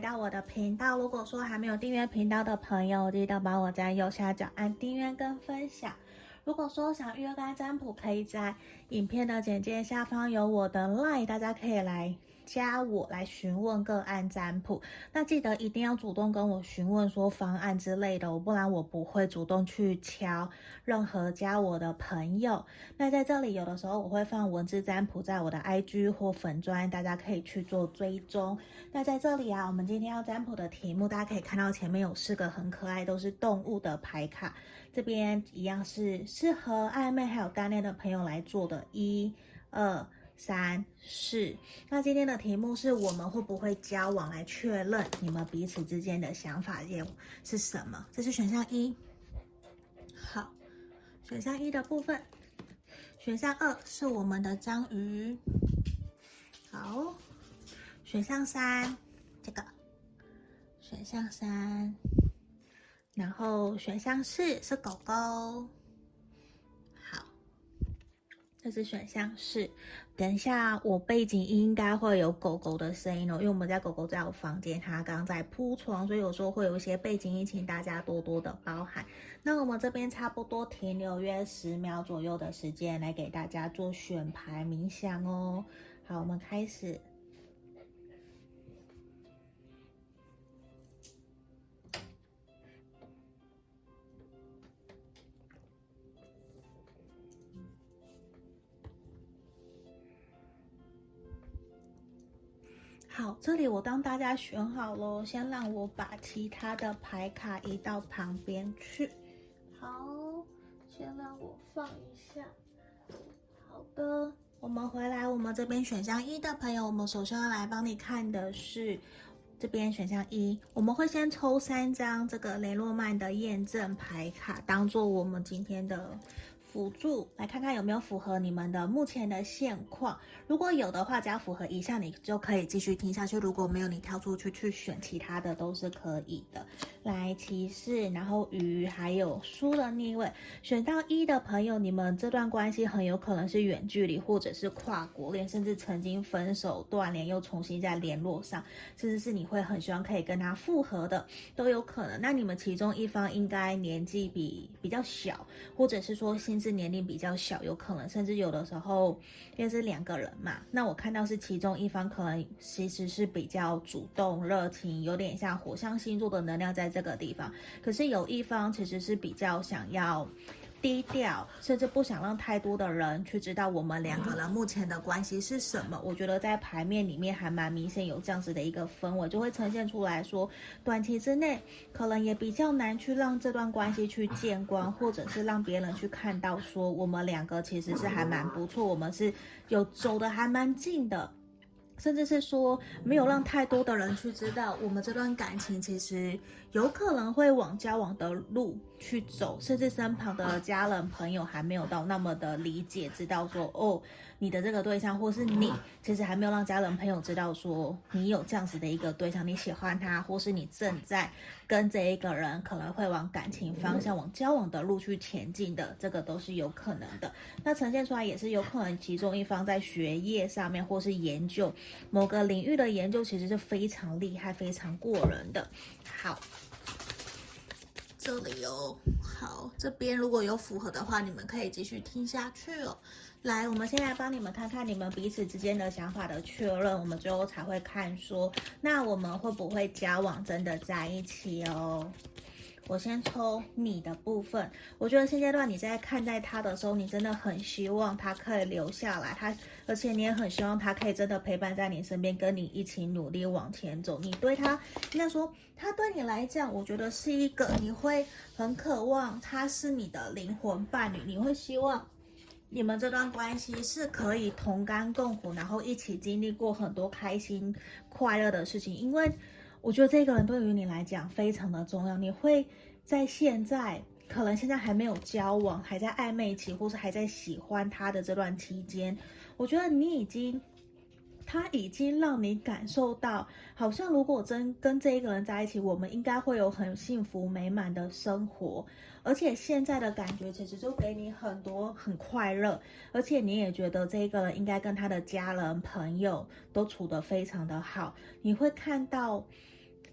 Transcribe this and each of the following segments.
到我的频道。如果说还没有订阅频道的朋友，记得帮我在右下角按订阅跟分享。如果说想预约该占卜，可以在影片的简介下方有我的 LINE，大家可以来。加我来询问个案占卜，那记得一定要主动跟我询问说方案之类的，不然我不会主动去敲任何加我的朋友。那在这里有的时候我会放文字占卜在我的 IG 或粉专，大家可以去做追踪。那在这里啊，我们今天要占卜的题目，大家可以看到前面有四个很可爱，都是动物的牌卡。这边一样是适合暧昧还有单恋的朋友来做的，一、二。三四，那今天的题目是我们会不会交往？来确认你们彼此之间的想法业务是什么？这是选项一。好，选项一的部分，选项二是我们的章鱼。好，选项三这个，选项三，然后选项四是狗狗。这是选项是，等一下我背景应该会有狗狗的声音哦，因为我们家狗狗在我房间，它刚刚在铺床，所以有时候会有一些背景音，请大家多多的包涵。那我们这边差不多停留约十秒左右的时间，来给大家做选牌冥想哦。好，我们开始。这里我当大家选好了，先让我把其他的牌卡移到旁边去。好，先让我放一下。好的，我们回来，我们这边选项一的朋友，我们首先要来帮你看的是这边选项一，我们会先抽三张这个雷诺曼的验证牌卡，当做我们今天的。辅助来看看有没有符合你们的目前的现况，如果有的话，只要符合以上，你就可以继续听下去；如果没有，你跳出去去选其他的都是可以的。来骑士，然后鱼，还有输的逆位，选到一的朋友，你们这段关系很有可能是远距离，或者是跨国恋，甚至曾经分手断联又重新再联络上，甚至是你会很希望可以跟他复合的都有可能。那你们其中一方应该年纪比比较小，或者是说新。是年龄比较小，有可能甚至有的时候，因为是两个人嘛，那我看到是其中一方可能其实是比较主动、热情，有点像火象星座的能量在这个地方，可是有一方其实是比较想要。低调，甚至不想让太多的人去知道我们两个人目前的关系是什么。我觉得在牌面里面还蛮明显有这样子的一个氛围，就会呈现出来说，短期之内可能也比较难去让这段关系去见光，或者是让别人去看到说我们两个其实是还蛮不错，我们是有走得还蛮近的。甚至是说，没有让太多的人去知道，我们这段感情其实有可能会往交往的路去走，甚至身旁的家人朋友还没有到那么的理解，知道说，哦，你的这个对象，或是你，其实还没有让家人朋友知道说，你有这样子的一个对象，你喜欢他，或是你正在跟这一个人可能会往感情方向、往交往的路去前进的，这个都是有可能的。那呈现出来也是有可能，其中一方在学业上面，或是研究。某个领域的研究其实是非常厉害、非常过人的。好，这里哦好，这边如果有符合的话，你们可以继续听下去哦。来，我们先来帮你们看看你们彼此之间的想法的确认，我们最后才会看说，那我们会不会交往，真的在一起哦。我先抽你的部分，我觉得现阶段你在看待他的时候，你真的很希望他可以留下来，他而且你也很希望他可以真的陪伴在你身边，跟你一起努力往前走。你对他应该说，他对你来讲，我觉得是一个你会很渴望，他是你的灵魂伴侣，你会希望你们这段关系是可以同甘共苦，然后一起经历过很多开心快乐的事情，因为。我觉得这个人对于你来讲非常的重要，你会在现在可能现在还没有交往，还在暧昧期，或是还在喜欢他的这段期间，我觉得你已经。他已经让你感受到，好像如果真跟这一个人在一起，我们应该会有很幸福美满的生活。而且现在的感觉其实就给你很多很快乐，而且你也觉得这一个人应该跟他的家人朋友都处得非常的好。你会看到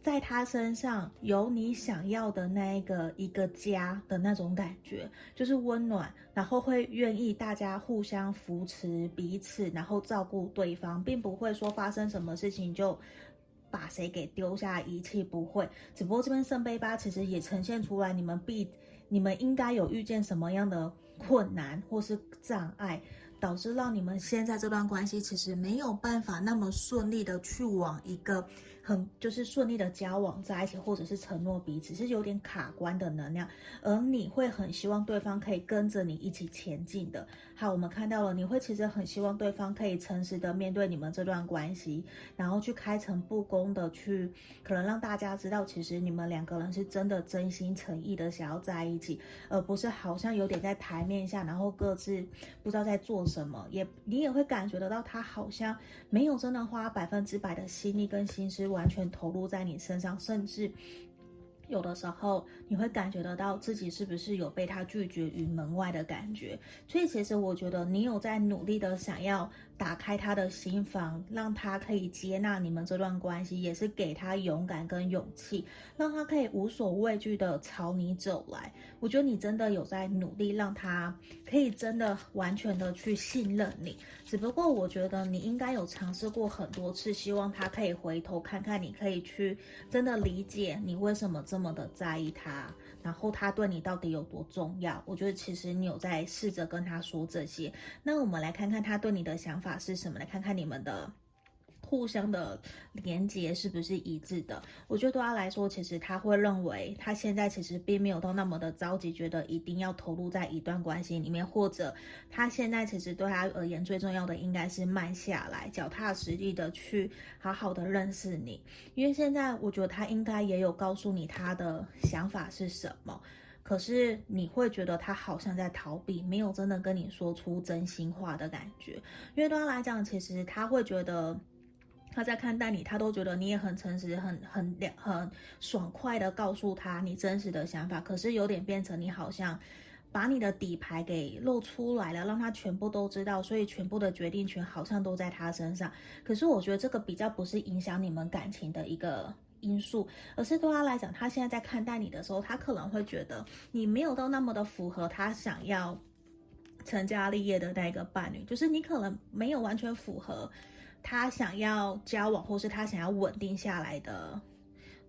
在他身上有你想要的那一个一个家的那种感觉，就是温暖，然后会愿意大家互相扶持彼此，然后照顾对方，并不会说发生什么事情就把谁给丢下遗弃，不会。只不过这边圣杯八其实也呈现出来，你们必你们应该有遇见什么样的困难或是障碍。导致让你们现在这段关系其实没有办法那么顺利的去往一个很就是顺利的交往在一起，或者是承诺彼此，是有点卡关的能量，而你会很希望对方可以跟着你一起前进的。好，我们看到了，你会其实很希望对方可以诚实的面对你们这段关系，然后去开诚布公的去，可能让大家知道，其实你们两个人是真的真心诚意的想要在一起，而不是好像有点在台面下，然后各自不知道在做什么，也你也会感觉得到他好像没有真的花百分之百的心力跟心思。完全投入在你身上，甚至有的时候你会感觉得到自己是不是有被他拒绝于门外的感觉。所以，其实我觉得你有在努力的想要。打开他的心房，让他可以接纳你们这段关系，也是给他勇敢跟勇气，让他可以无所畏惧的朝你走来。我觉得你真的有在努力，让他可以真的完全的去信任你。只不过我觉得你应该有尝试过很多次，希望他可以回头看看你，可以去真的理解你为什么这么的在意他。然后他对你到底有多重要？我觉得其实你有在试着跟他说这些。那我们来看看他对你的想法是什么？来看看你们的互相的连接是不是一致的？我觉得对他来说，其实他会认为他现在其实并没有到那么的着急，觉得一定要投入在一段关系里面，或者他现在其实对他而言最重要的应该是慢下来，脚踏实地的去好好的认识你。因为现在我觉得他应该也有告诉你他的想法是什么，可是你会觉得他好像在逃避，没有真的跟你说出真心话的感觉。因为对他来讲，其实他会觉得。他在看待你，他都觉得你也很诚实，很很两很爽快的告诉他你真实的想法。可是有点变成你好像把你的底牌给露出来了，让他全部都知道，所以全部的决定权好像都在他身上。可是我觉得这个比较不是影响你们感情的一个因素，而是对他来讲，他现在在看待你的时候，他可能会觉得你没有到那么的符合他想要成家立业的那个伴侣，就是你可能没有完全符合。他想要交往，或是他想要稳定下来的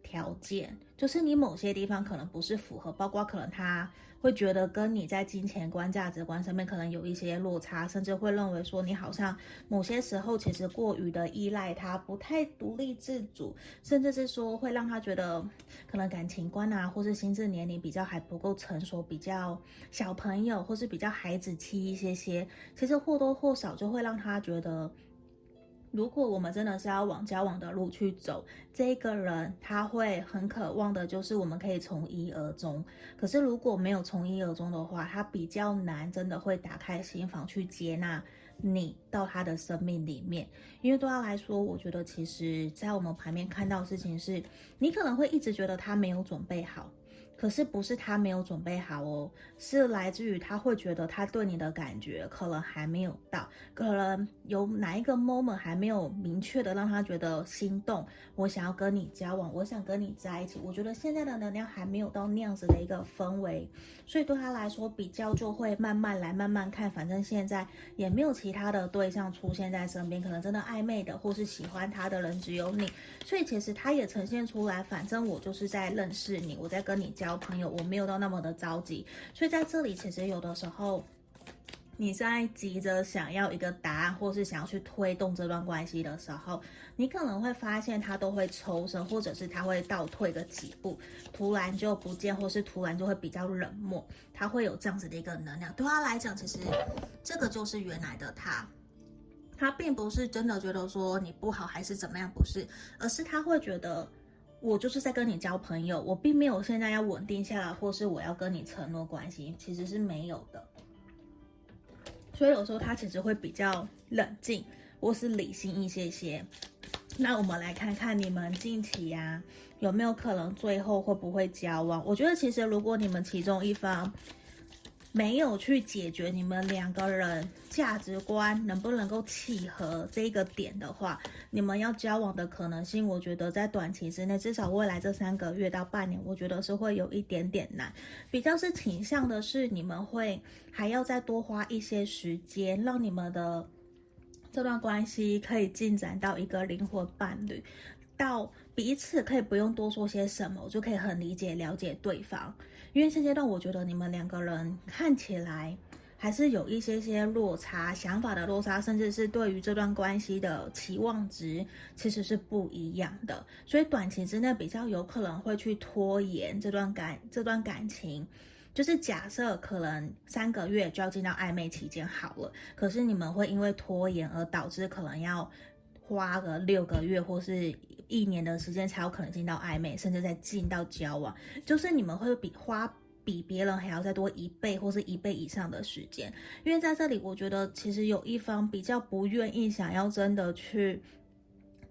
条件，就是你某些地方可能不是符合，包括可能他会觉得跟你在金钱观、价值观上面可能有一些落差，甚至会认为说你好像某些时候其实过于的依赖他，不太独立自主，甚至是说会让他觉得可能感情观啊，或是心智年龄比较还不够成熟，比较小朋友，或是比较孩子气一些些，其实或多或少就会让他觉得。如果我们真的是要往交往的路去走，这个人他会很渴望的，就是我们可以从一而终。可是如果没有从一而终的话，他比较难，真的会打开心房去接纳你到他的生命里面。因为对他来说，我觉得其实在我们牌面看到事情是，你可能会一直觉得他没有准备好。可是不是他没有准备好哦，是来自于他会觉得他对你的感觉可能还没有到，可能有哪一个 moment 还没有明确的让他觉得心动，我想要跟你交往，我想跟你在一起。我觉得现在的能量还没有到那样子的一个氛围，所以对他来说比较就会慢慢来，慢慢看，反正现在也没有其他的对象出现在身边，可能真的暧昧的或是喜欢他的人只有你，所以其实他也呈现出来，反正我就是在认识你，我在跟你交。交朋友，我没有到那么的着急，所以在这里，其实有的时候你在急着想要一个答案，或是想要去推动这段关系的时候，你可能会发现他都会抽身，或者是他会倒退个几步，突然就不见，或是突然就会比较冷漠，他会有这样子的一个能量。对他来讲，其实这个就是原来的他，他并不是真的觉得说你不好还是怎么样，不是，而是他会觉得。我就是在跟你交朋友，我并没有现在要稳定下来，或是我要跟你承诺关系，其实是没有的。所以有时候他其实会比较冷静，或是理性一些些。那我们来看看你们近期呀、啊，有没有可能最后会不会交往？我觉得其实如果你们其中一方没有去解决你们两个人价值观能不能够契合这个点的话，你们要交往的可能性，我觉得在短期之内，至少未来这三个月到半年，我觉得是会有一点点难。比较是倾向的是，你们会还要再多花一些时间，让你们的这段关系可以进展到一个灵魂伴侣，到彼此可以不用多说些什么，我就可以很理解了解对方。因为现阶段，我觉得你们两个人看起来还是有一些些落差，想法的落差，甚至是对于这段关系的期望值其实是不一样的。所以短期之内比较有可能会去拖延这段感这段感情。就是假设可能三个月就要进到暧昧期间好了，可是你们会因为拖延而导致可能要花个六个月或是。一年的时间才有可能进到暧昧，甚至再进到交往，就是你们会比花比别人还要再多一倍或是一倍以上的时间。因为在这里，我觉得其实有一方比较不愿意想要真的去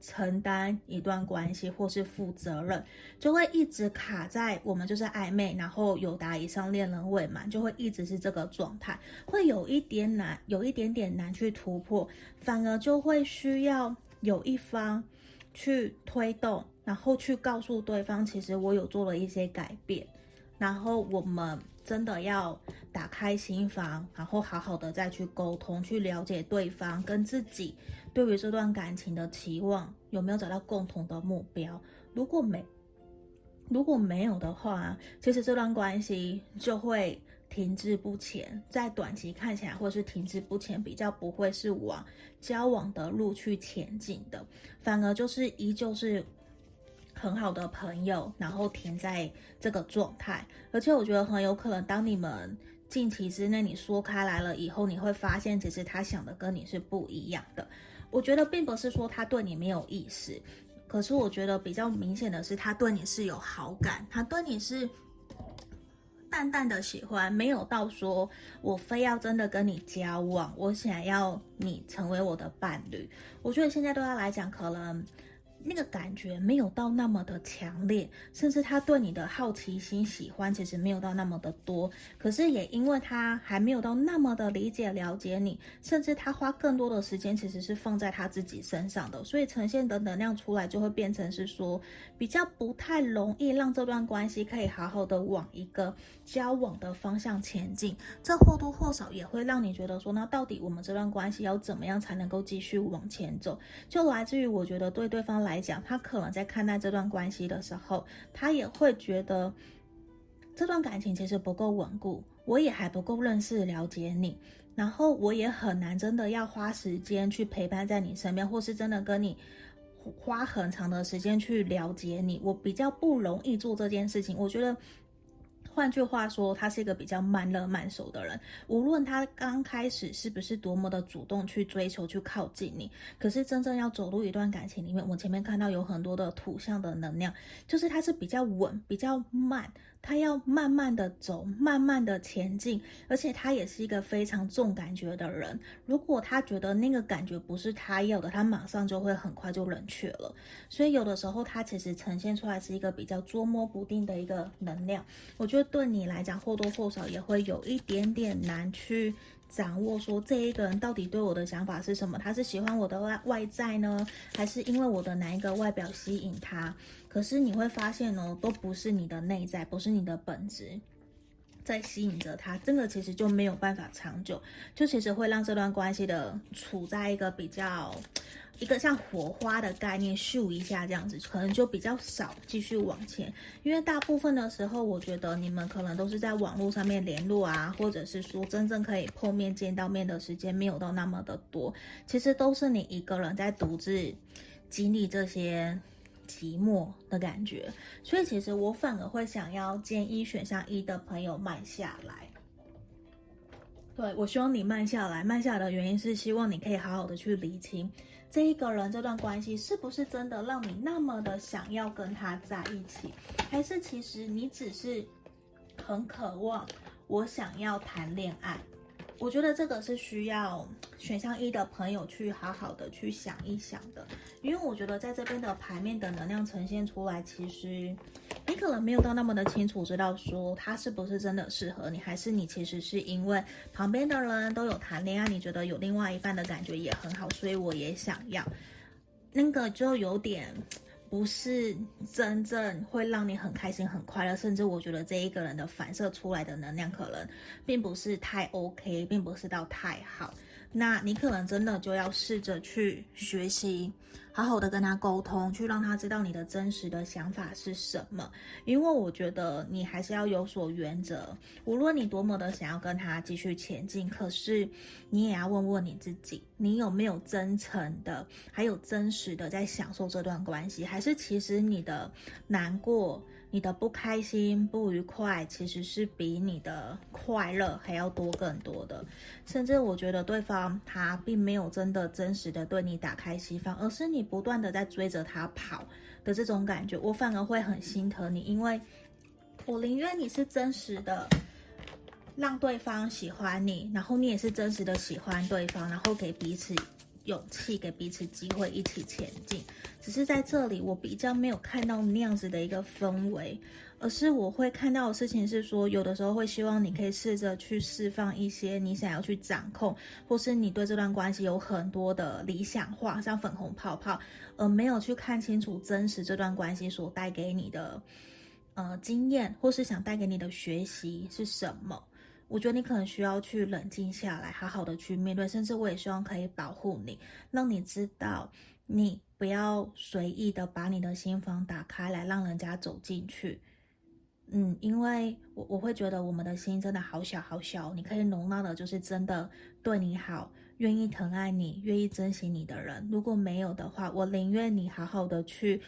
承担一段关系或是负责任，就会一直卡在我们就是暧昧，然后友达以上恋人未满，就会一直是这个状态，会有一点难，有一点点难去突破，反而就会需要有一方。去推动，然后去告诉对方，其实我有做了一些改变，然后我们真的要打开心房，然后好好的再去沟通，去了解对方跟自己对于这段感情的期望有没有找到共同的目标。如果没，如果没有的话，其实这段关系就会。停滞不前，在短期看起来或是停滞不前，比较不会是往交往的路去前进的，反而就是依旧是很好的朋友，然后停在这个状态。而且我觉得很有可能，当你们近期之内你说开来了以后，你会发现其实他想的跟你是不一样的。我觉得并不是说他对你没有意思，可是我觉得比较明显的是他对你是有好感，他对你是。淡淡的喜欢，没有到说我非要真的跟你交往，我想要你成为我的伴侣。我觉得现在对他来讲，可能。那个感觉没有到那么的强烈，甚至他对你的好奇心、喜欢其实没有到那么的多。可是也因为他还没有到那么的理解、了解你，甚至他花更多的时间其实是放在他自己身上的，所以呈现的能量出来就会变成是说比较不太容易让这段关系可以好好的往一个交往的方向前进。这或多或少也会让你觉得说，那到底我们这段关系要怎么样才能够继续往前走？就来自于我觉得对对方来讲，他可能在看待这段关系的时候，他也会觉得这段感情其实不够稳固，我也还不够认识了解你，然后我也很难真的要花时间去陪伴在你身边，或是真的跟你花很长的时间去了解你，我比较不容易做这件事情。我觉得。换句话说，他是一个比较慢热慢熟的人。无论他刚开始是不是多么的主动去追求、去靠近你，可是真正要走入一段感情里面，我前面看到有很多的土象的能量，就是他是比较稳、比较慢。他要慢慢的走，慢慢的前进，而且他也是一个非常重感觉的人。如果他觉得那个感觉不是他要的，他马上就会很快就冷却了。所以有的时候他其实呈现出来是一个比较捉摸不定的一个能量。我觉得对你来讲或多或少也会有一点点难去掌握，说这一个人到底对我的想法是什么？他是喜欢我的外外在呢，还是因为我的哪一个外表吸引他？可是你会发现哦，都不是你的内在，不是你的本质在吸引着他，这个其实就没有办法长久，就其实会让这段关系的处在一个比较一个像火花的概念，咻一下这样子，可能就比较少继续往前，因为大部分的时候，我觉得你们可能都是在网络上面联络啊，或者是说真正可以碰面见到面的时间没有到那么的多，其实都是你一个人在独自经历这些。寂寞的感觉，所以其实我反而会想要建议选项一的朋友慢下来。对，我希望你慢下来，慢下来的原因是希望你可以好好的去理清这一个人这段关系是不是真的让你那么的想要跟他在一起，还是其实你只是很渴望我想要谈恋爱。我觉得这个是需要选项一的朋友去好好的去想一想的，因为我觉得在这边的牌面的能量呈现出来，其实，你，可能没有到那么的清楚知道说他是不是真的适合你，还是你其实是因为旁边的人都有谈恋爱，你觉得有另外一半的感觉也很好，所以我也想要，那个就有点。不是真正会让你很开心、很快乐，甚至我觉得这一个人的反射出来的能量可能并不是太 OK，并不是到太好。那你可能真的就要试着去学习。好好的跟他沟通，去让他知道你的真实的想法是什么。因为我觉得你还是要有所原则。无论你多么的想要跟他继续前进，可是你也要问问你自己，你有没有真诚的，还有真实的在享受这段关系？还是其实你的难过？你的不开心、不愉快，其实是比你的快乐还要多更多的。甚至我觉得对方他并没有真的真实的对你打开心房，而是你不断的在追着他跑的这种感觉，我反而会很心疼你，因为我宁愿你是真实的让对方喜欢你，然后你也是真实的喜欢对方，然后给彼此。勇气给彼此机会一起前进，只是在这里我比较没有看到那样子的一个氛围，而是我会看到的事情是说，有的时候会希望你可以试着去释放一些你想要去掌控，或是你对这段关系有很多的理想化，像粉红泡泡，而没有去看清楚真实这段关系所带给你的呃经验，或是想带给你的学习是什么。我觉得你可能需要去冷静下来，好好的去面对，甚至我也希望可以保护你，让你知道，你不要随意的把你的心房打开来，让人家走进去。嗯，因为我我会觉得我们的心真的好小好小，你可以容纳的就是真的对你好、愿意疼爱你、愿意珍惜你的人。如果没有的话，我宁愿你好好的去。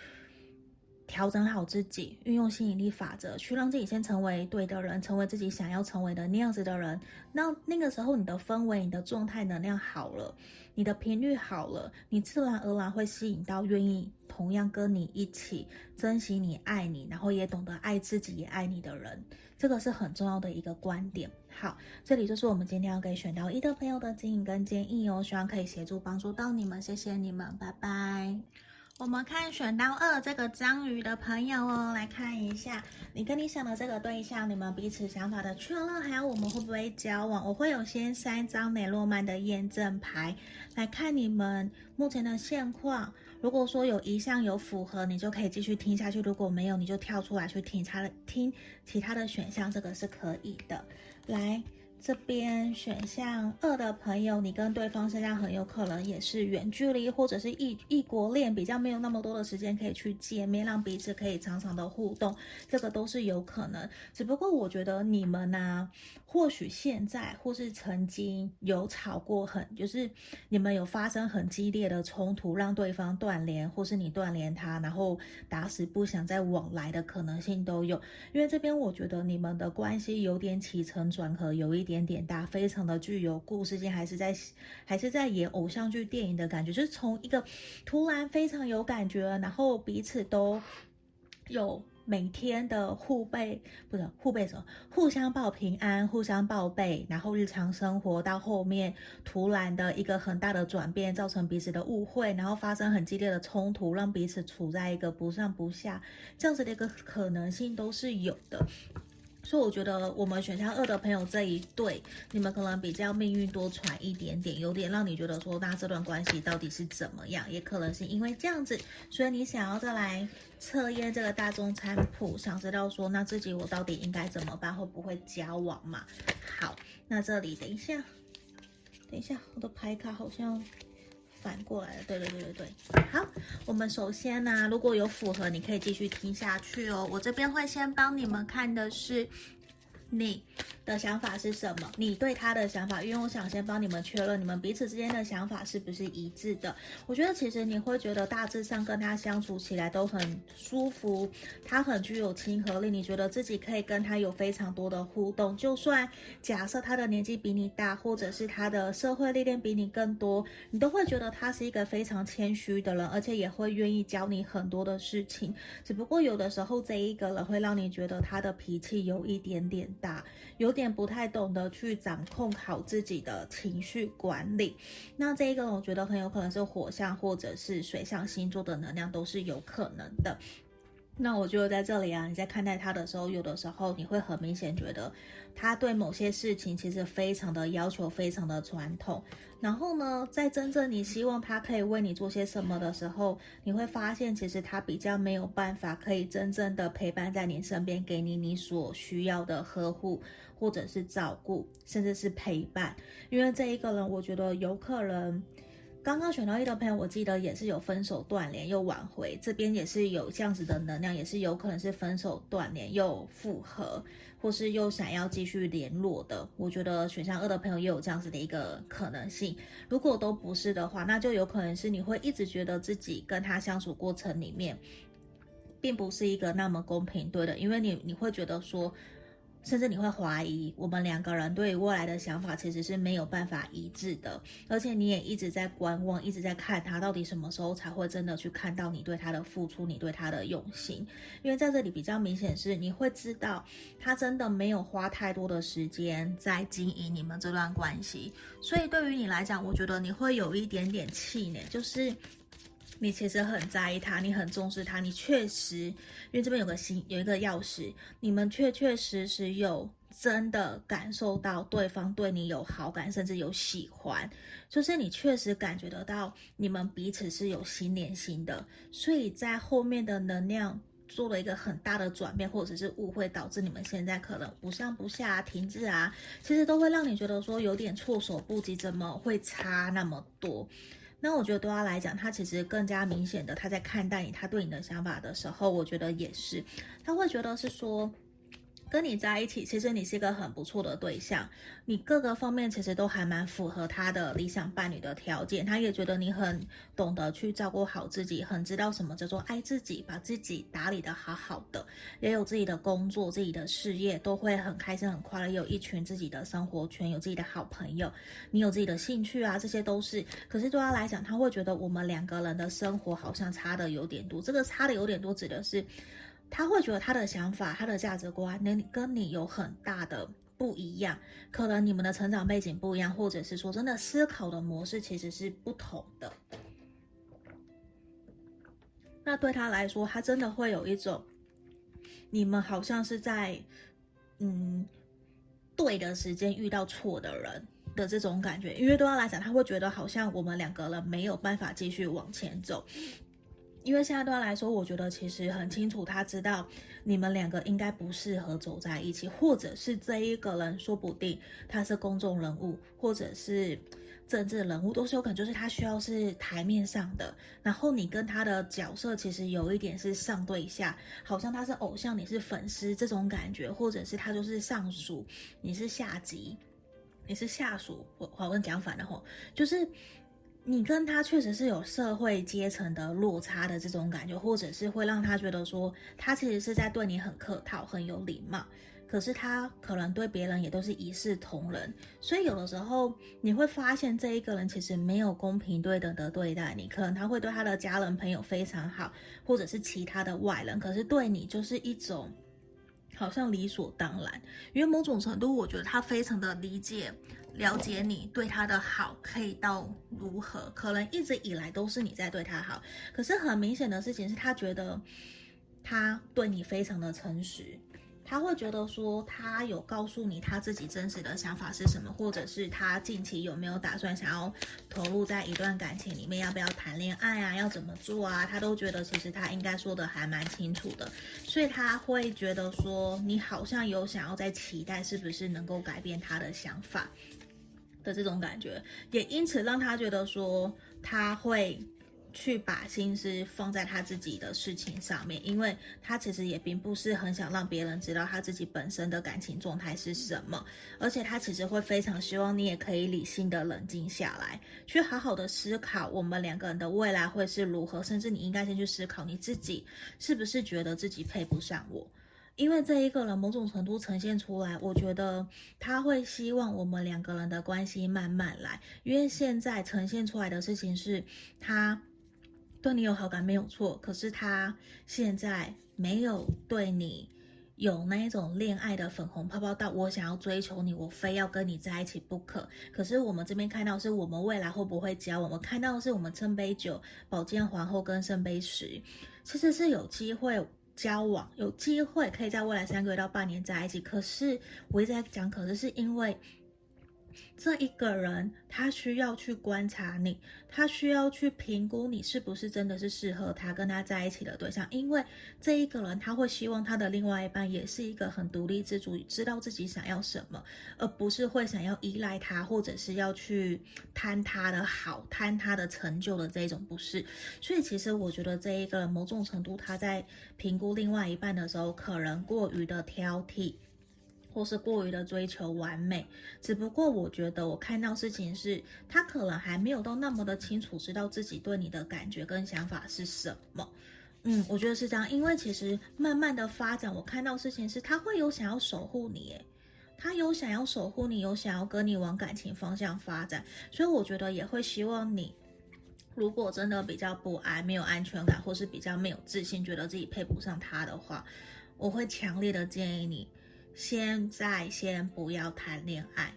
调整好自己，运用吸引力法则，去让自己先成为对的人，成为自己想要成为的那样子的人。那那个时候，你的氛围、你的状态、能量好了，你的频率好了，你自然而然会吸引到愿意同样跟你一起珍惜你、爱你，然后也懂得爱自己、也爱你的人。这个是很重要的一个观点。好，这里就是我们今天要给选到一的朋友的指引跟建议哦，希望可以协助帮助到你们。谢谢你们，拜拜。我们看选到二这个章鱼的朋友哦，来看一下你跟你想的这个对象，你们彼此想法的确认，还有我们会不会交往。我会有先三张雷诺曼的验证牌来看你们目前的现况。如果说有一项有符合，你就可以继续听下去；如果没有，你就跳出来去听他的听其他的选项，这个是可以的。来。这边选项二的朋友，你跟对方现在很有可能也是远距离，或者是异异国恋，比较没有那么多的时间可以去见面，让彼此可以常常的互动，这个都是有可能。只不过我觉得你们呢、或许现在或是曾经有吵过很，就是你们有发生很激烈的冲突，让对方断联，或是你断联他，然后打死不想再往来的可能性都有。因为这边我觉得你们的关系有点起承转合，有一。点点大，非常的具有故事性，还是在还是在演偶像剧电影的感觉，就是从一个突然非常有感觉，然后彼此都有每天的互背，不是互背什么，互相报平安，互相报备，然后日常生活到后面突然的一个很大的转变，造成彼此的误会，然后发生很激烈的冲突，让彼此处在一个不上不下这样子的一个可能性都是有的。所以我觉得我们选项二的朋友这一对，你们可能比较命运多舛一点点，有点让你觉得说，那这段关系到底是怎么样？也可能是因为这样子，所以你想要再来测验这个大众餐谱，想知道说，那自己我到底应该怎么办？会不会交往嘛？好，那这里等一下，等一下，我的牌卡好像。反过来了，对对对对对，好，我们首先呢，如果有符合，你可以继续听下去哦。我这边会先帮你们看的是你的想法是什么？你对他的想法，因为我想先帮你们确认你们彼此之间的想法是不是一致的。我觉得其实你会觉得大致上跟他相处起来都很舒服，他很具有亲和力，你觉得自己可以跟他有非常多的互动。就算假设他的年纪比你大，或者是他的社会历练比你更多，你都会觉得他是一个非常谦虚的人，而且也会愿意教你很多的事情。只不过有的时候这一个人会让你觉得他的脾气有一点点大，有点不太懂得去掌控好自己的情绪管理。那这一个我觉得很有可能是火象或者是水象星座的能量都是有可能的。那我觉得在这里啊，你在看待他的时候，有的时候你会很明显觉得他对某些事情其实非常的要求，非常的传统。然后呢，在真正你希望他可以为你做些什么的时候，你会发现其实他比较没有办法可以真正的陪伴在你身边，给你你所需要的呵护，或者是照顾，甚至是陪伴。因为这一个人，我觉得有可能。刚刚选到一的朋友，我记得也是有分手断联又挽回，这边也是有这样子的能量，也是有可能是分手断联又复合，或是又想要继续联络的。我觉得选项二的朋友也有这样子的一个可能性。如果都不是的话，那就有可能是你会一直觉得自己跟他相处过程里面，并不是一个那么公平对的，因为你你会觉得说。甚至你会怀疑，我们两个人对于未来的想法其实是没有办法一致的，而且你也一直在观望，一直在看他到底什么时候才会真的去看到你对他的付出，你对他的用心。因为在这里比较明显是，你会知道他真的没有花太多的时间在经营你们这段关系，所以对于你来讲，我觉得你会有一点点气馁，就是。你其实很在意他，你很重视他，你确实，因为这边有个心，有一个钥匙，你们确确实实有真的感受到对方对你有好感，甚至有喜欢，就是你确实感觉得到你们彼此是有心连心的，所以在后面的能量做了一个很大的转变，或者是误会，导致你们现在可能不上不下、停滞啊，其实都会让你觉得说有点措手不及，怎么会差那么多？那我觉得对他来讲，他其实更加明显的，他在看待你，他对你的想法的时候，我觉得也是，他会觉得是说。跟你在一起，其实你是一个很不错的对象，你各个方面其实都还蛮符合他的理想伴侣的条件。他也觉得你很懂得去照顾好自己，很知道什么叫做爱自己，把自己打理得好好的，也有自己的工作、自己的事业，都会很开心、很快乐，有一群自己的生活圈，有自己的好朋友，你有自己的兴趣啊，这些都是。可是对他来讲，他会觉得我们两个人的生活好像差的有点多。这个差的有点多，指的是。他会觉得他的想法、他的价值观，能跟你有很大的不一样。可能你们的成长背景不一样，或者是说真的思考的模式其实是不同的。那对他来说，他真的会有一种，你们好像是在嗯对的时间遇到错的人的这种感觉。因为对他来讲，他会觉得好像我们两个人没有办法继续往前走。因为现在对他来说，我觉得其实很清楚，他知道你们两个应该不适合走在一起，或者是这一个人说不定他是公众人物，或者是政治人物，都是有可能，就是他需要是台面上的。然后你跟他的角色其实有一点是上对下，好像他是偶像，你是粉丝这种感觉，或者是他就是上属，你是下级，你是下属。我我跟讲反了吼，就是。你跟他确实是有社会阶层的落差的这种感觉，或者是会让他觉得说他其实是在对你很客套、很有礼貌，可是他可能对别人也都是一视同仁。所以有的时候你会发现这一个人其实没有公平对等的对待你，可能他会对他的家人朋友非常好，或者是其他的外人，可是对你就是一种好像理所当然。因为某种程度，我觉得他非常的理解。了解你对他的好可以到如何？可能一直以来都是你在对他好，可是很明显的事情是他觉得他对你非常的诚实，他会觉得说他有告诉你他自己真实的想法是什么，或者是他近期有没有打算想要投入在一段感情里面，要不要谈恋爱啊，要怎么做啊？他都觉得其实他应该说的还蛮清楚的，所以他会觉得说你好像有想要在期待，是不是能够改变他的想法？的这种感觉，也因此让他觉得说他会去把心思放在他自己的事情上面，因为他其实也并不是很想让别人知道他自己本身的感情状态是什么，而且他其实会非常希望你也可以理性的冷静下来，去好好的思考我们两个人的未来会是如何，甚至你应该先去思考你自己是不是觉得自己配不上我。因为这一个人某种程度呈现出来，我觉得他会希望我们两个人的关系慢慢来。因为现在呈现出来的事情是，他对你有好感没有错，可是他现在没有对你有那一种恋爱的粉红泡泡到我想要追求你，我非要跟你在一起不可。可是我们这边看到是我们未来会不会交往，我们看到是我们圣杯九、宝剑皇后跟圣杯十，其实是有机会。交往，有机会可以在未来三个月到半年在一起。可是我一直在讲，可是是因为。这一个人，他需要去观察你，他需要去评估你是不是真的是适合他跟他在一起的对象。因为这一个人，他会希望他的另外一半也是一个很独立自主，知道自己想要什么，而不是会想要依赖他，或者是要去贪他的好、贪他的成就的这种，不是。所以，其实我觉得这一个人某种程度，他在评估另外一半的时候，可能过于的挑剔。或是过于的追求完美，只不过我觉得我看到事情是，他可能还没有都那么的清楚，知道自己对你的感觉跟想法是什么。嗯，我觉得是这样，因为其实慢慢的发展，我看到事情是，他会有想要守护你，诶，他有想要守护你，有想要跟你往感情方向发展，所以我觉得也会希望你，如果真的比较不安、没有安全感，或是比较没有自信，觉得自己配不上他的话，我会强烈的建议你。现在先不要谈恋爱，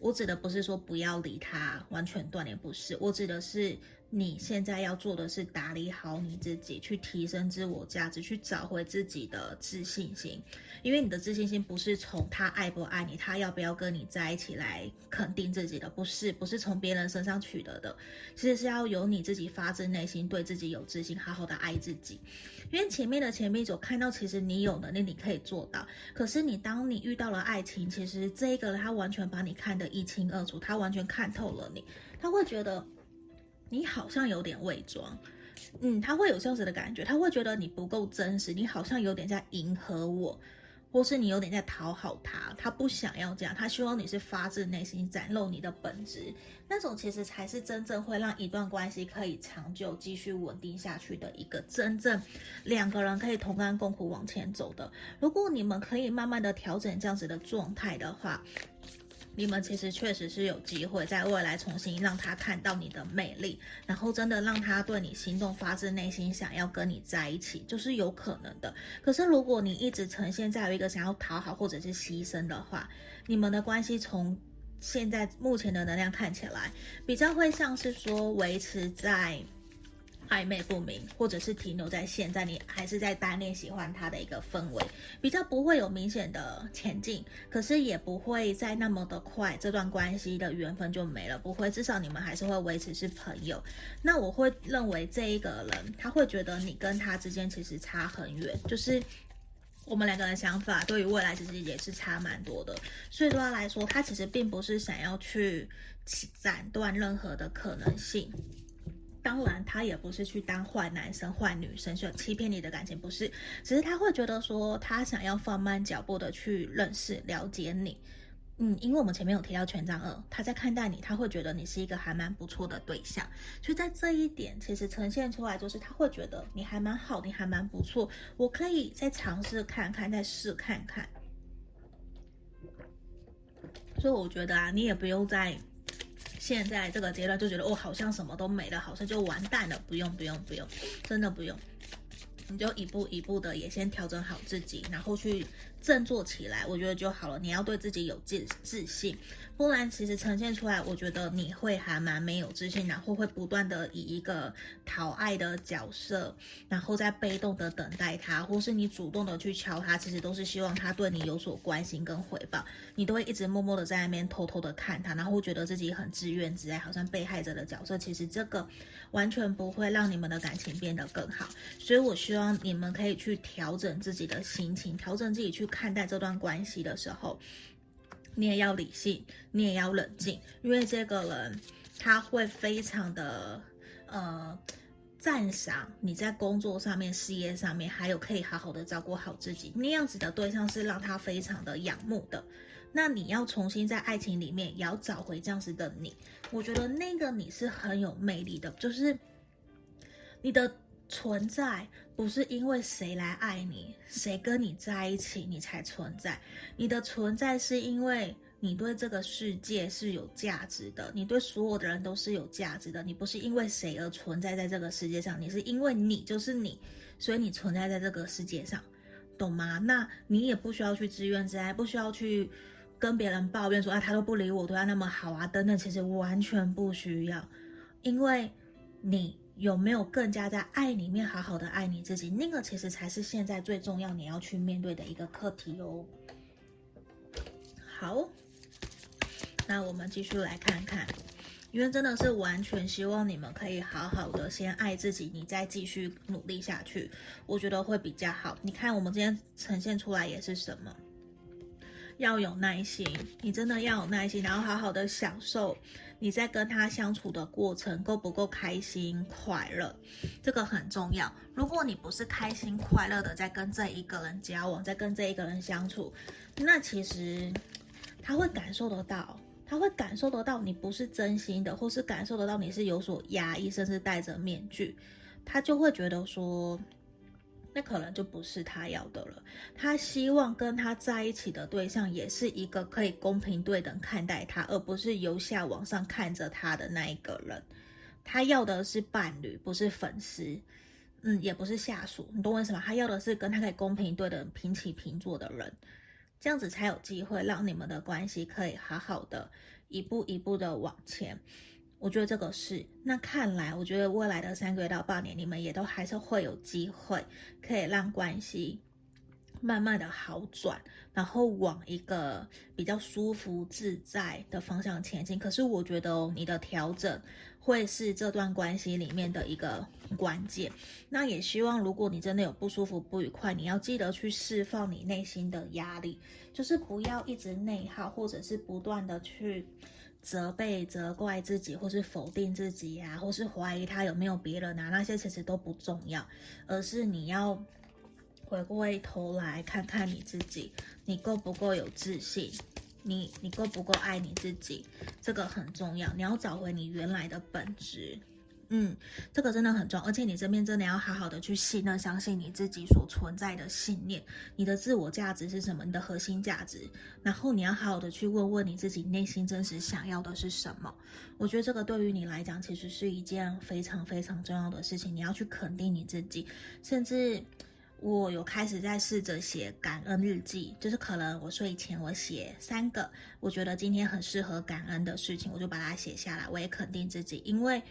我指的不是说不要理他，完全断联，不是，我指的是。你现在要做的是打理好你自己，去提升自我价值，去找回自己的自信心。因为你的自信心不是从他爱不爱你，他要不要跟你在一起来肯定自己的，不是，不是从别人身上取得的。其实是要由你自己发自内心对自己有自信，好好的爱自己。因为前面的前面所看到，其实你有能力，你可以做到。可是你当你遇到了爱情，其实这一个人他完全把你看得一清二楚，他完全看透了你，他会觉得。你好像有点伪装，嗯，他会有这样子的感觉，他会觉得你不够真实，你好像有点在迎合我，或是你有点在讨好他，他不想要这样，他希望你是发自内心展露你的本质，那种其实才是真正会让一段关系可以长久继续稳定下去的一个真正两个人可以同甘共苦往前走的。如果你们可以慢慢的调整这样子的状态的话。你们其实确实是有机会在未来重新让他看到你的魅力，然后真的让他对你心动，发自内心想要跟你在一起，就是有可能的。可是如果你一直呈现在一个想要讨好或者是牺牲的话，你们的关系从现在目前的能量看起来，比较会像是说维持在。暧昧不明，或者是停留在现在，你还是在单恋喜欢他的一个氛围，比较不会有明显的前进，可是也不会再那么的快，这段关系的缘分就没了，不会，至少你们还是会维持是朋友。那我会认为这一个人，他会觉得你跟他之间其实差很远，就是我们两个人想法对于未来其实也是差蛮多的，所以对他来说，他其实并不是想要去斩断任何的可能性。当然，他也不是去当坏男生、坏女生，去欺骗你的感情，不是。只是他会觉得说，他想要放慢脚步的去认识、了解你。嗯，因为我们前面有提到权杖二，他在看待你，他会觉得你是一个还蛮不错的对象。所以在这一点，其实呈现出来就是他会觉得你还蛮好，你还蛮不错，我可以再尝试看看，再试看看。所以我觉得啊，你也不用再。现在这个阶段就觉得哦，好像什么都没了，好像就完蛋了。不用，不用，不用，真的不用。你就一步一步的也先调整好自己，然后去振作起来，我觉得就好了。你要对自己有自自信。不然，其实呈现出来，我觉得你会还蛮没有自信，然后会不断的以一个讨爱的角色，然后在被动的等待他，或是你主动的去敲他，其实都是希望他对你有所关心跟回报，你都会一直默默的在那边偷偷的看他，然后会觉得自己很自怨自艾，好像被害者的角色。其实这个完全不会让你们的感情变得更好，所以我希望你们可以去调整自己的心情，调整自己去看待这段关系的时候。你也要理性，你也要冷静，因为这个人他会非常的呃赞赏你在工作上面、事业上面，还有可以好好的照顾好自己那样子的对象是让他非常的仰慕的。那你要重新在爱情里面也要找回这样子的你，我觉得那个你是很有魅力的，就是你的。存在不是因为谁来爱你，谁跟你在一起你才存在。你的存在是因为你对这个世界是有价值的，你对所有的人都是有价值的。你不是因为谁而存在在这个世界上，你是因为你就是你，所以你存在在这个世界上，懂吗？那你也不需要去自怨自艾，不需要去跟别人抱怨说啊，他都不理我，对他那么好啊，等等，其实完全不需要，因为你。有没有更加在爱里面好好的爱你自己？那个其实才是现在最重要你要去面对的一个课题哦。好，那我们继续来看看，因为真的是完全希望你们可以好好的先爱自己，你再继续努力下去，我觉得会比较好。你看我们今天呈现出来也是什么？要有耐心，你真的要有耐心，然后好好的享受你在跟他相处的过程，够不够开心快乐，这个很重要。如果你不是开心快乐的在跟这一个人交往，在跟这一个人相处，那其实他会感受得到，他会感受得到你不是真心的，或是感受得到你是有所压抑，甚至戴着面具，他就会觉得说。那可能就不是他要的了。他希望跟他在一起的对象也是一个可以公平对等看待他，而不是由下往上看着他的那一个人。他要的是伴侣，不是粉丝，嗯，也不是下属。你懂我意思吗？他要的是跟他可以公平对等、平起平坐的人，这样子才有机会让你们的关系可以好好的一步一步的往前。我觉得这个是，那看来，我觉得未来的三个月到半年，你们也都还是会有机会，可以让关系慢慢的好转，然后往一个比较舒服自在的方向前进。可是我觉得哦，你的调整会是这段关系里面的一个关键。那也希望，如果你真的有不舒服、不愉快，你要记得去释放你内心的压力，就是不要一直内耗，或者是不断的去。责备、责怪自己，或是否定自己呀、或是怀疑他有没有别人啊，那些其实都不重要，而是你要回过头来看看你自己，你够不够有自信，你你够不够爱你自己，这个很重要，你要找回你原来的本质。嗯，这个真的很重要，而且你这边真的要好好的去信任、相信你自己所存在的信念，你的自我价值是什么？你的核心价值，然后你要好好的去问问你自己内心真实想要的是什么。我觉得这个对于你来讲，其实是一件非常非常重要的事情。你要去肯定你自己，甚至我有开始在试着写感恩日记，就是可能我睡前我写三个，我觉得今天很适合感恩的事情，我就把它写下来，我也肯定自己，因为。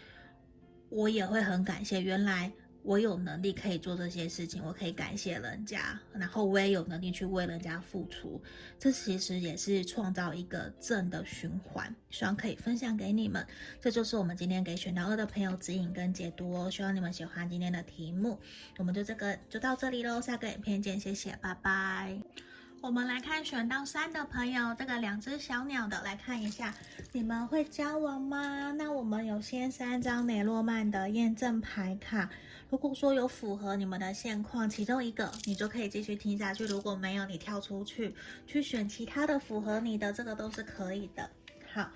我也会很感谢，原来我有能力可以做这些事情，我可以感谢人家，然后我也有能力去为人家付出，这其实也是创造一个正的循环，希望可以分享给你们。这就是我们今天给选到二的朋友指引跟解读哦，希望你们喜欢今天的题目，我们就这个就到这里喽，下个影片见，谢谢，拜拜。我们来看选到三的朋友，这个两只小鸟的，来看一下，你们会交往吗？那我们有先三张雷诺曼的验证牌卡，如果说有符合你们的现况，其中一个你就可以继续听下去；如果没有，你跳出去去选其他的符合你的，这个都是可以的。好，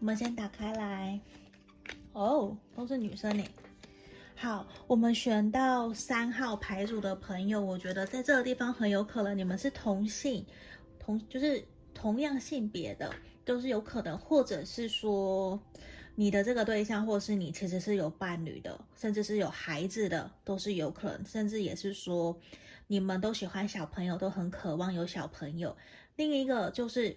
我们先打开来，哦，都是女生呢。好，我们选到三号牌组的朋友，我觉得在这个地方很有可能你们是同性，同就是同样性别的，都是有可能，或者是说你的这个对象，或是你其实是有伴侣的，甚至是有孩子的，都是有可能，甚至也是说你们都喜欢小朋友，都很渴望有小朋友。另一个就是。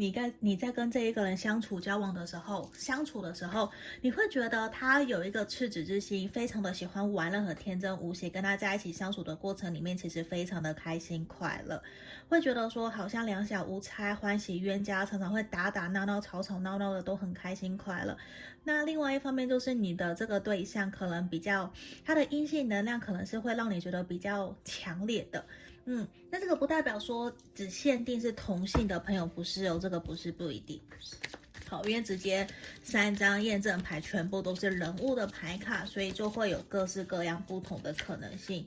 你跟你在跟这一个人相处交往的时候，相处的时候，你会觉得他有一个赤子之心，非常的喜欢玩乐和天真无邪。跟他在一起相处的过程里面，其实非常的开心快乐，会觉得说好像两小无猜，欢喜冤家，常常会打打闹闹、吵吵闹闹的，都很开心快乐。那另外一方面就是你的这个对象可能比较，他的阴性能量可能是会让你觉得比较强烈的。嗯，那这个不代表说只限定是同性的朋友，不是哦，这个不是，不一定。好，因为直接三张验证牌全部都是人物的牌卡，所以就会有各式各样不同的可能性。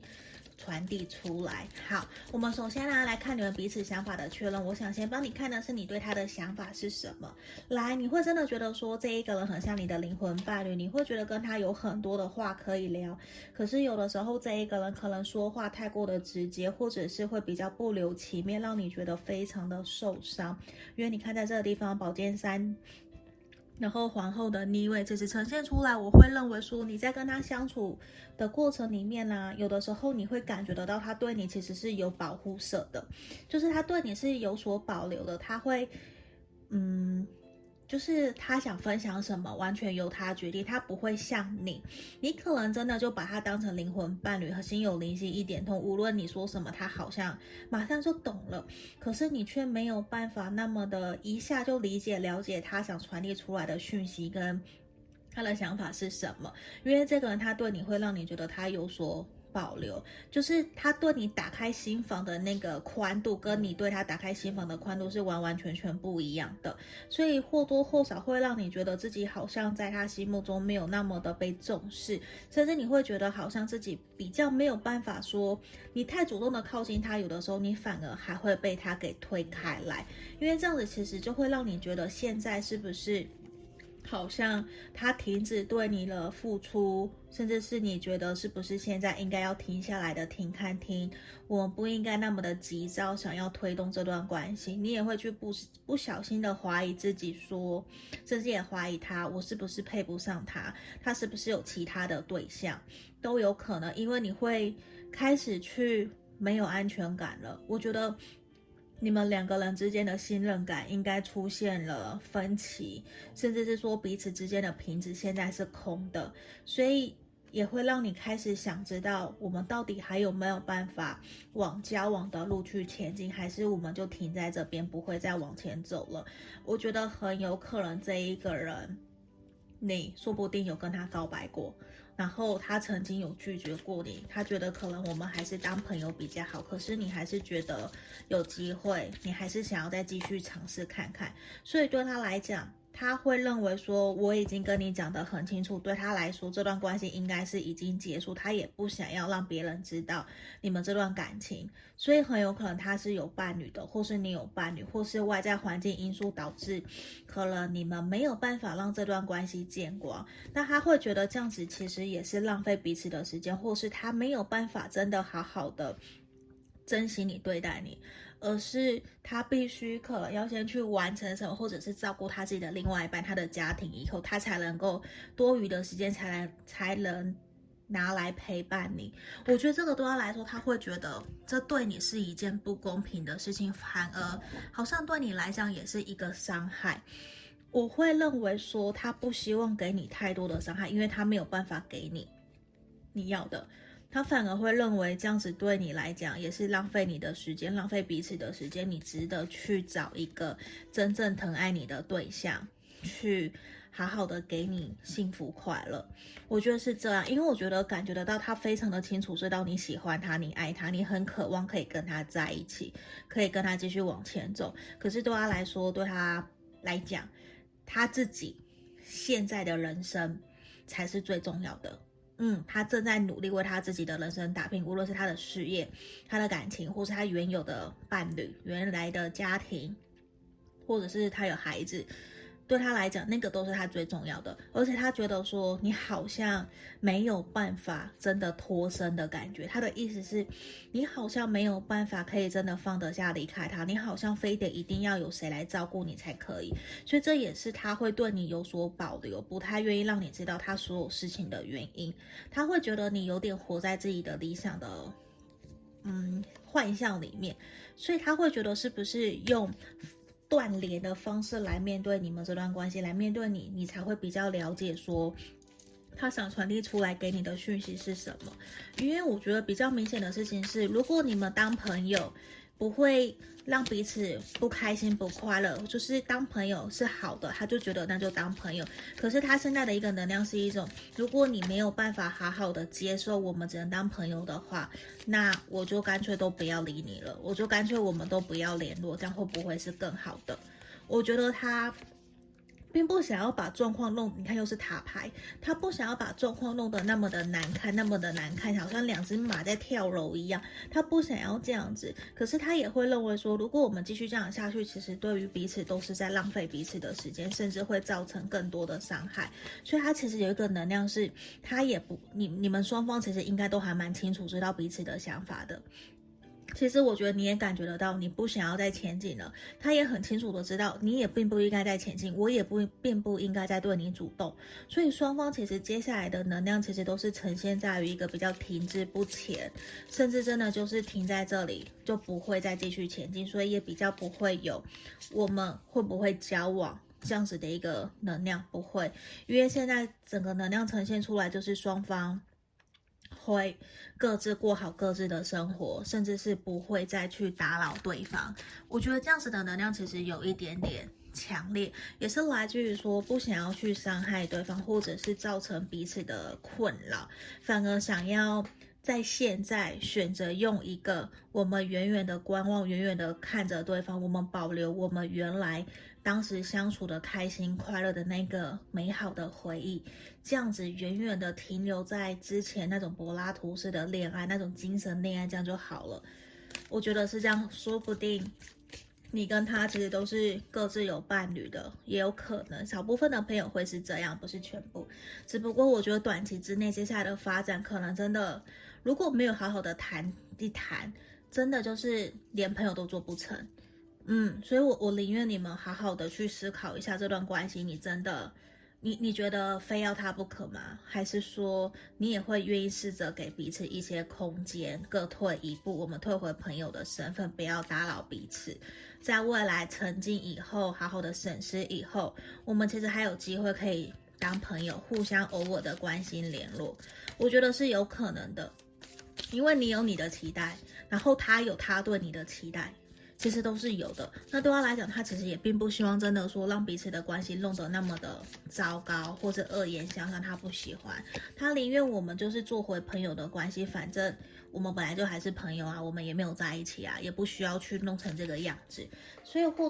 传递出来。好，我们首先呢来看你们彼此想法的确认。我想先帮你看的是你对他的想法是什么。来，你会真的觉得说这一个人很像你的灵魂伴侣，你会觉得跟他有很多的话可以聊。可是有的时候这一个人可能说话太过的直接，或者是会比较不留情面，让你觉得非常的受伤。因为你看在这个地方，宝剑三。然后皇后的逆位，其实呈现出来，我会认为说你在跟他相处的过程里面呢、有的时候你会感觉得到他对你其实是有保护色的，就是他对你是有所保留的，他会，嗯。就是他想分享什么，完全由他决定，他不会像你，你可能真的就把他当成灵魂伴侣和心有灵犀一点通，无论你说什么，他好像马上就懂了，可是你却没有办法那么的一下就理解了解他想传递出来的讯息跟他的想法是什么，因为这个人他对你会让你觉得他有所。保留，就是他对你打开心房的那个宽度，跟你对他打开心房的宽度是完完全全不一样的，所以或多或少会让你觉得自己好像在他心目中没有那么的被重视，甚至你会觉得好像自己比较没有办法说，你太主动的靠近他，有的时候你反而还会被他给推开来，因为这样子其实就会让你觉得现在是不是？好像他停止对你的付出，甚至是你觉得是不是现在应该要停下来的停看听，我不应该那么的急躁，想要推动这段关系，你也会去不不小心的怀疑自己，说甚至也怀疑他，我是不是配不上他，他是不是有其他的对象，都有可能，因为你会开始去没有安全感了。我觉得。你们两个人之间的信任感应该出现了分歧，甚至是说彼此之间的瓶子现在是空的，所以也会让你开始想知道我们到底还有没有办法往交往的路去前进，还是我们就停在这边不会再往前走了？我觉得很有可能这一个人，你说不定有跟他告白过。然后他曾经有拒绝过你，他觉得可能我们还是当朋友比较好，可是你还是觉得有机会，你还是想要再继续尝试看看，所以对他来讲。他会认为说，我已经跟你讲得很清楚，对他来说这段关系应该是已经结束，他也不想要让别人知道你们这段感情，所以很有可能他是有伴侣的，或是你有伴侣，或是外在环境因素导致，可能你们没有办法让这段关系见光，那他会觉得这样子其实也是浪费彼此的时间，或是他没有办法真的好好的珍惜你，对待你。而是他必须可能要先去完成什么，或者是照顾他自己的另外一半，他的家庭以后，他才能够多余的时间才来才能拿来陪伴你。我觉得这个对他来说，他会觉得这对你是一件不公平的事情，反而好像对你来讲也是一个伤害。我会认为说，他不希望给你太多的伤害，因为他没有办法给你你要的。他反而会认为这样子对你来讲也是浪费你的时间，浪费彼此的时间。你值得去找一个真正疼爱你的对象，去好好的给你幸福快乐。我觉得是这样，因为我觉得感觉得到他非常的清楚知道你喜欢他，你爱他，你很渴望可以跟他在一起，可以跟他继续往前走。可是对他来说，对他来讲，他自己现在的人生才是最重要的。嗯，他正在努力为他自己的人生打拼，无论是他的事业、他的感情，或是他原有的伴侣、原来的家庭，或者是他有孩子。对他来讲，那个都是他最重要的，而且他觉得说你好像没有办法真的脱身的感觉。他的意思是，你好像没有办法可以真的放得下离开他，你好像非得一定要有谁来照顾你才可以。所以这也是他会对你有所保留，不太愿意让你知道他所有事情的原因。他会觉得你有点活在自己的理想的，嗯，幻象里面，所以他会觉得是不是用。断联的方式来面对你们这段关系，来面对你，你才会比较了解说他想传递出来给你的讯息是什么。因为我觉得比较明显的事情是，如果你们当朋友，不会让彼此不开心不快乐，就是当朋友是好的，他就觉得那就当朋友。可是他现在的一个能量是一种，如果你没有办法好好的接受我们只能当朋友的话，那我就干脆都不要理你了，我就干脆我们都不要联络，这样会不会是更好的？我觉得他。并不想要把状况弄，你看又是塔牌，他不想要把状况弄得那么的难看，那么的难看，好像两只马在跳楼一样。他不想要这样子，可是他也会认为说，如果我们继续这样下去，其实对于彼此都是在浪费彼此的时间，甚至会造成更多的伤害。所以他其实有一个能量是，他也不，你你们双方其实应该都还蛮清楚知道彼此的想法的。其实我觉得你也感觉得到，你不想要再前进了。他也很清楚的知道，你也并不应该再前进，我也不并不应该再对你主动。所以双方其实接下来的能量，其实都是呈现在于一个比较停滞不前，甚至真的就是停在这里，就不会再继续前进。所以也比较不会有我们会不会交往这样子的一个能量，不会，因为现在整个能量呈现出来就是双方会各自过好各自的生活，甚至是不会再去打扰对方。我觉得这样子的能量其实有一点点强烈，也是来自于说不想要去伤害对方，或者是造成彼此的困扰，反而想要。在现在选择用一个我们远远的观望，远远的看着对方，我们保留我们原来当时相处的开心快乐的那个美好的回忆，这样子远远的停留在之前那种柏拉图式的恋爱，那种精神恋爱，这样就好了。我觉得是这样，说不定你跟他其实都是各自有伴侣的，也有可能小部分的朋友会是这样，不是全部。只不过我觉得短期之内接下来的发展可能真的。如果没有好好的谈一谈，真的就是连朋友都做不成，嗯，所以我我宁愿你们好好的去思考一下这段关系，你真的，你你觉得非要他不可吗？还是说你也会愿意试着给彼此一些空间，各退一步，我们退回朋友的身份，不要打扰彼此，在未来沉静以后，好好的审视以后，我们其实还有机会可以当朋友，互相偶尔的关心联络，我觉得是有可能的。因为你有你的期待，然后他有他对你的期待，其实都是有的。那对他来讲，他其实也并不希望真的说让彼此的关系弄得那么的糟糕，或者恶言相向。他不喜欢，他宁愿我们就是做回朋友的关系。反正我们本来就还是朋友啊，我们也没有在一起啊，也不需要去弄成这个样子。所以或